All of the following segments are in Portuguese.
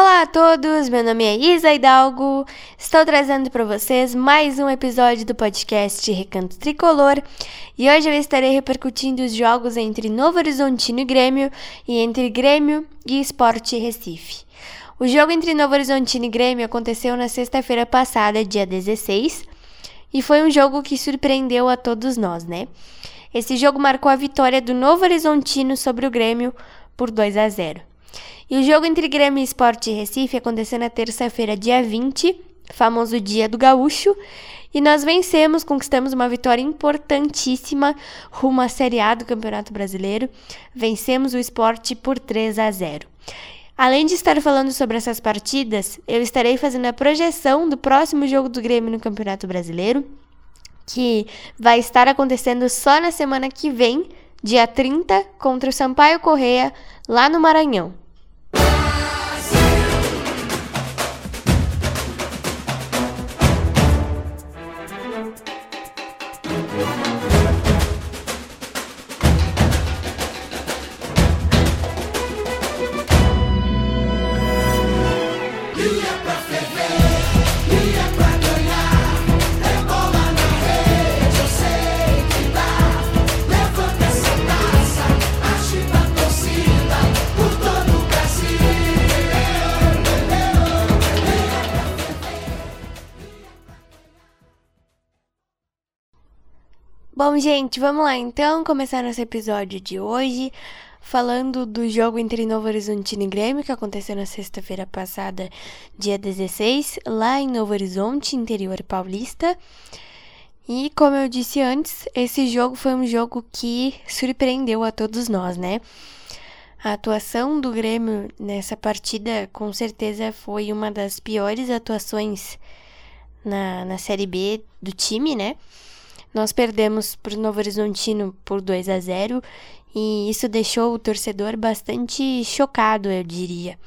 Olá a todos, meu nome é Isa Hidalgo. Estou trazendo para vocês mais um episódio do podcast Recanto Tricolor e hoje eu estarei repercutindo os jogos entre Novo Horizontino e Grêmio e entre Grêmio e Esporte Recife. O jogo entre Novo Horizontino e Grêmio aconteceu na sexta-feira passada, dia 16, e foi um jogo que surpreendeu a todos nós, né? Esse jogo marcou a vitória do Novo Horizontino sobre o Grêmio por 2 a 0. E o jogo entre Grêmio e Esporte Recife aconteceu na terça-feira, dia 20, famoso dia do Gaúcho, e nós vencemos, conquistamos uma vitória importantíssima rumo à Série A do Campeonato Brasileiro. Vencemos o esporte por 3 a 0. Além de estar falando sobre essas partidas, eu estarei fazendo a projeção do próximo jogo do Grêmio no Campeonato Brasileiro, que vai estar acontecendo só na semana que vem, dia 30, contra o Sampaio Correia, lá no Maranhão. Bom, gente, vamos lá então começar nosso episódio de hoje falando do jogo entre Novo Horizontino e Grêmio que aconteceu na sexta-feira passada, dia 16, lá em Novo Horizonte, interior paulista. E como eu disse antes, esse jogo foi um jogo que surpreendeu a todos nós, né? A atuação do Grêmio nessa partida com certeza foi uma das piores atuações na, na Série B do time, né? Nós perdemos para o Novo Horizontino por 2 a 0 e isso deixou o torcedor bastante chocado, eu diria.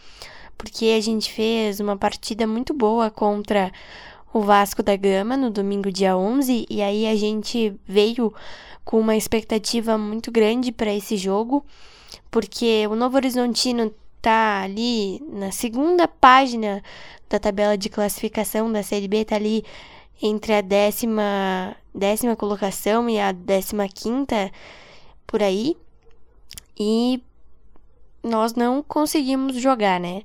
Porque a gente fez uma partida muito boa contra o Vasco da Gama no domingo, dia 11, e aí a gente veio com uma expectativa muito grande para esse jogo, porque o Novo Horizontino tá ali na segunda página da tabela de classificação da Série B, tá ali entre a décima, décima colocação e a décima quinta, por aí. E nós não conseguimos jogar, né?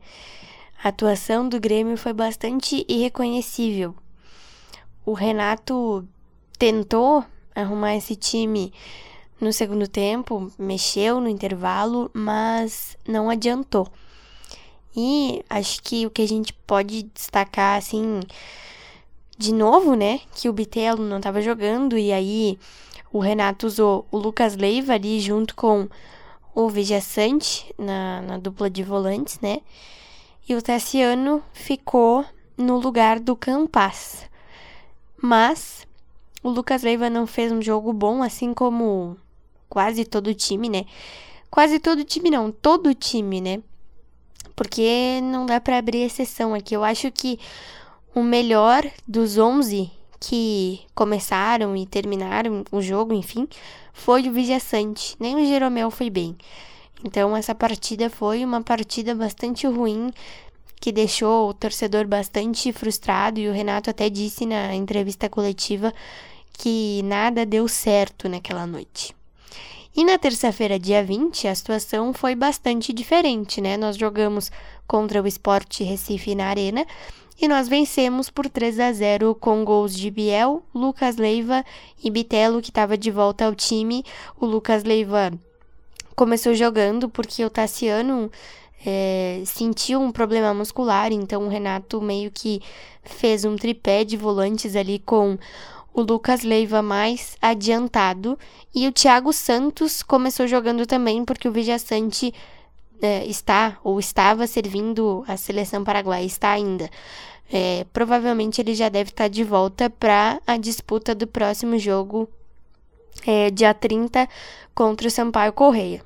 A atuação do Grêmio foi bastante irreconhecível. O Renato tentou arrumar esse time no segundo tempo, mexeu no intervalo, mas não adiantou. E acho que o que a gente pode destacar, assim, de novo, né, que o Bitelo não estava jogando e aí o Renato usou o Lucas Leiva ali junto com o Vijaçante na, na dupla de volantes, né? E o Tassiano ficou no lugar do Campas. Mas o Lucas Leiva não fez um jogo bom, assim como quase todo o time, né? Quase todo o time não, todo o time, né? Porque não dá para abrir exceção aqui. Eu acho que o melhor dos 11 que começaram e terminaram o jogo, enfim, foi o Vijaçante. Nem o Jeromel foi bem. Então, essa partida foi uma partida bastante ruim, que deixou o torcedor bastante frustrado. E o Renato até disse na entrevista coletiva que nada deu certo naquela noite. E na terça-feira, dia 20, a situação foi bastante diferente, né? Nós jogamos contra o Sport Recife na Arena e nós vencemos por 3 a 0 com gols de Biel, Lucas Leiva e Bitelo, que estava de volta ao time. O Lucas Leiva começou jogando porque o Tassiano é, sentiu um problema muscular, então o Renato meio que fez um tripé de volantes ali com o Lucas Leiva mais adiantado e o Thiago Santos começou jogando também porque o Vijaçante é, está ou estava servindo a seleção paraguaia, está ainda. É, provavelmente ele já deve estar de volta para a disputa do próximo jogo, é, dia 30, contra o Sampaio Correia.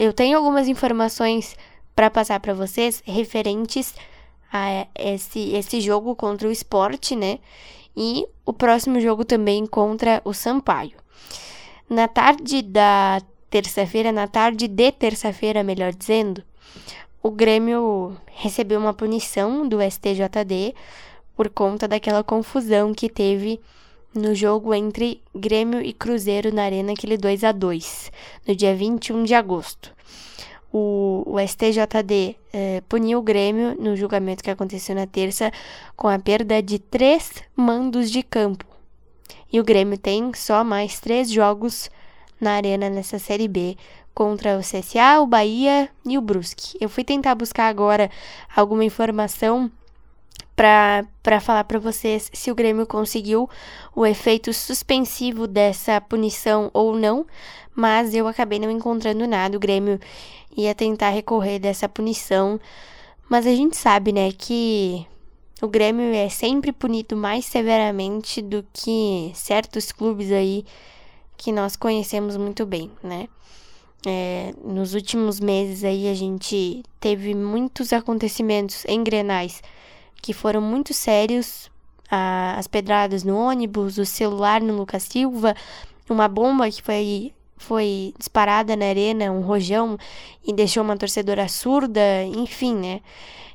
Eu tenho algumas informações para passar para vocês referentes a esse, esse jogo contra o esporte, né? E o próximo jogo também contra o Sampaio. Na tarde da terça-feira, na tarde de terça-feira, melhor dizendo, o Grêmio recebeu uma punição do STJD por conta daquela confusão que teve no jogo entre Grêmio e Cruzeiro na Arena, aquele 2 a 2 no dia 21 de agosto. O, o STJD eh, puniu o Grêmio no julgamento que aconteceu na terça com a perda de três mandos de campo. E o Grêmio tem só mais três jogos na Arena nessa Série B contra o CSA, o Bahia e o Brusque. Eu fui tentar buscar agora alguma informação para falar para vocês se o Grêmio conseguiu o efeito suspensivo dessa punição ou não, mas eu acabei não encontrando nada. O Grêmio ia tentar recorrer dessa punição, mas a gente sabe, né, que o Grêmio é sempre punido mais severamente do que certos clubes aí que nós conhecemos muito bem, né? É, nos últimos meses aí a gente teve muitos acontecimentos em Grenais que foram muito sérios. Ah, as pedradas no ônibus, o celular no Lucas Silva, uma bomba que foi, foi disparada na arena, um rojão, e deixou uma torcedora surda, enfim, né?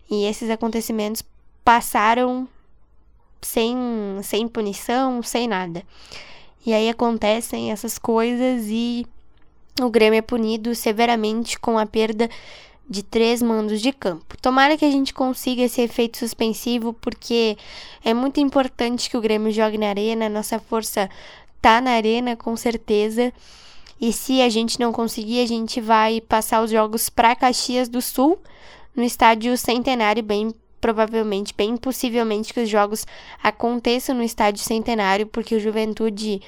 E esses acontecimentos passaram sem, sem punição, sem nada. E aí acontecem essas coisas e o Grêmio é punido severamente com a perda de três mandos de campo. Tomara que a gente consiga esse efeito suspensivo, porque é muito importante que o Grêmio jogue na arena, nossa força tá na arena com certeza. E se a gente não conseguir, a gente vai passar os jogos para Caxias do Sul, no estádio Centenário, bem provavelmente, bem possivelmente que os jogos aconteçam no estádio Centenário, porque o Juventude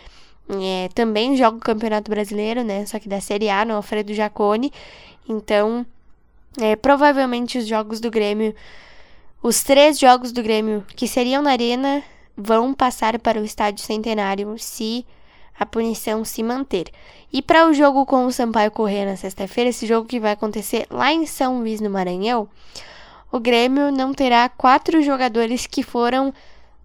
é, também joga o Campeonato Brasileiro, né? Só que da Série A, no Alfredo Jacone. Então, é, provavelmente os jogos do Grêmio, os três jogos do Grêmio que seriam na Arena, vão passar para o Estádio Centenário se a punição se manter. E para o jogo com o Sampaio Corrêa na sexta-feira, esse jogo que vai acontecer lá em São Luís, no Maranhão, o Grêmio não terá quatro jogadores que foram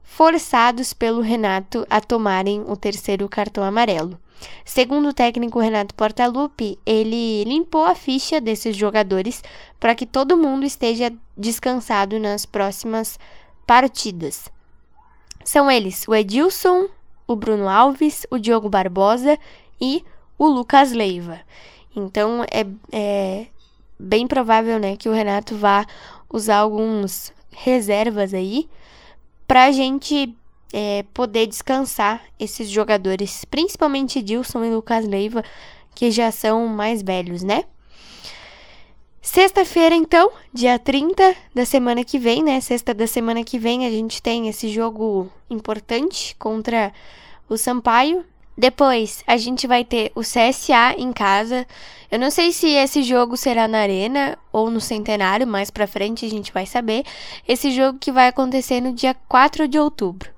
forçados pelo Renato a tomarem o terceiro cartão amarelo. Segundo o técnico Renato Portaluppi, ele limpou a ficha desses jogadores para que todo mundo esteja descansado nas próximas partidas. São eles o Edilson, o Bruno Alves, o Diogo Barbosa e o Lucas Leiva. Então é, é bem provável né, que o Renato vá usar alguns reservas aí para a gente é, poder descansar esses jogadores, principalmente Dilson e Lucas Leiva, que já são mais velhos, né? Sexta-feira, então, dia 30 da semana que vem, né? Sexta da semana que vem, a gente tem esse jogo importante contra o Sampaio. Depois, a gente vai ter o CSA em casa. Eu não sei se esse jogo será na Arena ou no Centenário, mais pra frente a gente vai saber. Esse jogo que vai acontecer no dia 4 de outubro.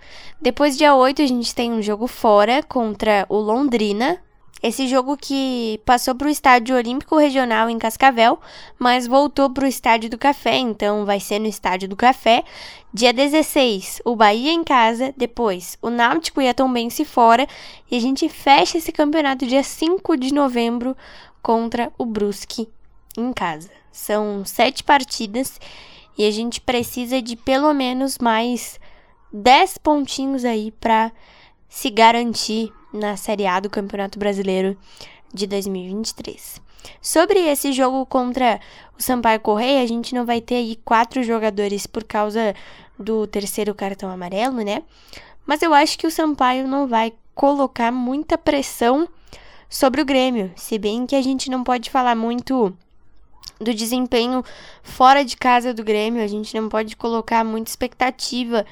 Depois, dia 8, a gente tem um jogo fora contra o Londrina. Esse jogo que passou para o Estádio Olímpico Regional em Cascavel, mas voltou para o Estádio do Café, então vai ser no Estádio do Café. Dia 16, o Bahia em casa, depois o Náutico e a Tombense fora, e a gente fecha esse campeonato dia 5 de novembro contra o Brusque em casa. São sete partidas e a gente precisa de pelo menos mais 10 pontinhos aí para se garantir na Série A do Campeonato Brasileiro de 2023. Sobre esse jogo contra o Sampaio Correia, a gente não vai ter aí quatro jogadores por causa do terceiro cartão amarelo, né? Mas eu acho que o Sampaio não vai colocar muita pressão sobre o Grêmio, se bem que a gente não pode falar muito do desempenho fora de casa do Grêmio, a gente não pode colocar muita expectativa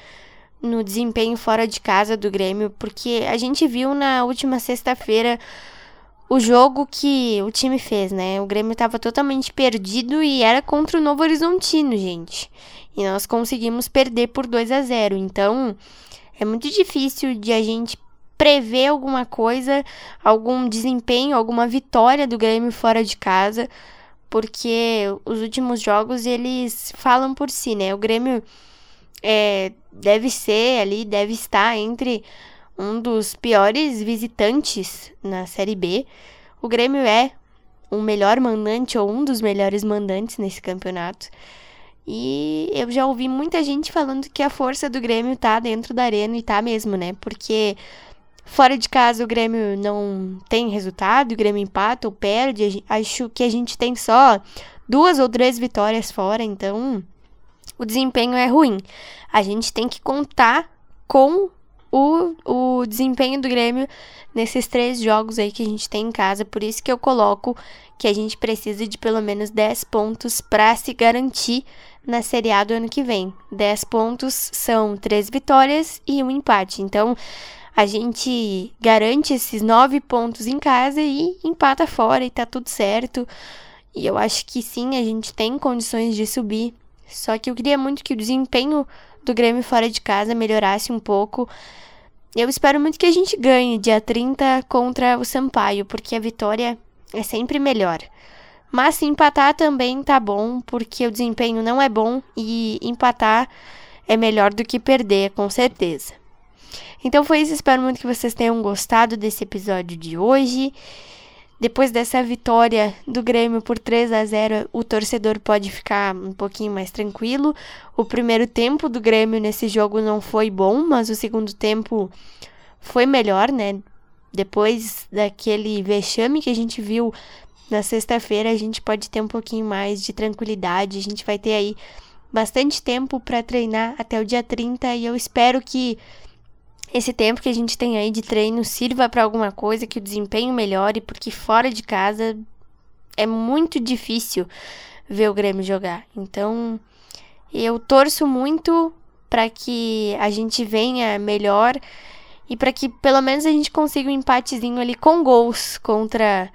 no desempenho fora de casa do Grêmio, porque a gente viu na última sexta-feira o jogo que o time fez, né? O Grêmio estava totalmente perdido e era contra o Novo Horizontino, gente. E nós conseguimos perder por 2 a 0. Então, é muito difícil de a gente prever alguma coisa, algum desempenho, alguma vitória do Grêmio fora de casa, porque os últimos jogos eles falam por si, né? O Grêmio é, deve ser ali, deve estar entre um dos piores visitantes na Série B. O Grêmio é um melhor mandante ou um dos melhores mandantes nesse campeonato. E eu já ouvi muita gente falando que a força do Grêmio tá dentro da arena e tá mesmo, né? Porque fora de casa o Grêmio não tem resultado, o Grêmio empata ou perde. Acho que a gente tem só duas ou três vitórias fora, então o desempenho é ruim. A gente tem que contar com o, o desempenho do Grêmio nesses três jogos aí que a gente tem em casa. Por isso que eu coloco que a gente precisa de pelo menos 10 pontos para se garantir na Série A do ano que vem. 10 pontos são três vitórias e um empate. Então, a gente garante esses 9 pontos em casa e empata fora e tá tudo certo. E eu acho que sim, a gente tem condições de subir. Só que eu queria muito que o desempenho do Grêmio fora de casa melhorasse um pouco. Eu espero muito que a gente ganhe dia 30 contra o Sampaio, porque a vitória é sempre melhor. Mas se empatar também tá bom, porque o desempenho não é bom e empatar é melhor do que perder, com certeza. Então foi isso, espero muito que vocês tenham gostado desse episódio de hoje. Depois dessa vitória do Grêmio por 3 a 0, o torcedor pode ficar um pouquinho mais tranquilo. O primeiro tempo do Grêmio nesse jogo não foi bom, mas o segundo tempo foi melhor, né? Depois daquele vexame que a gente viu na sexta-feira, a gente pode ter um pouquinho mais de tranquilidade. A gente vai ter aí bastante tempo para treinar até o dia 30 e eu espero que esse tempo que a gente tem aí de treino sirva para alguma coisa, que o desempenho melhore, porque fora de casa é muito difícil ver o Grêmio jogar. Então, eu torço muito para que a gente venha melhor e para que pelo menos a gente consiga um empatezinho ali com gols contra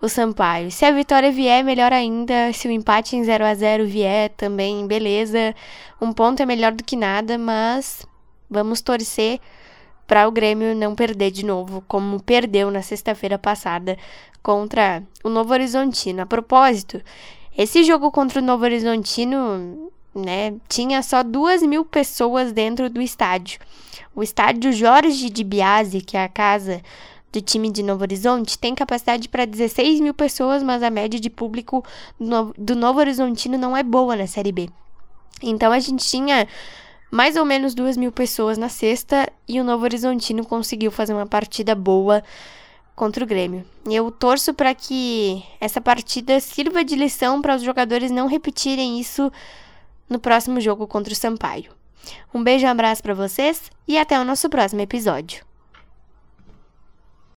o Sampaio. Se a vitória vier, melhor ainda. Se o empate em 0 a 0 vier, também beleza. Um ponto é melhor do que nada, mas vamos torcer para o Grêmio não perder de novo, como perdeu na sexta-feira passada contra o Novo Horizontino. A propósito, esse jogo contra o Novo Horizontino, né, tinha só duas mil pessoas dentro do estádio. O estádio Jorge de Biase, que é a casa do time de Novo Horizonte, tem capacidade para 16 mil pessoas, mas a média de público do Novo Horizontino não é boa na Série B. Então a gente tinha mais ou menos duas mil pessoas na sexta e o Novo Horizontino conseguiu fazer uma partida boa contra o Grêmio. E eu torço para que essa partida sirva de lição para os jogadores não repetirem isso no próximo jogo contra o Sampaio. Um beijo e um abraço para vocês e até o nosso próximo episódio.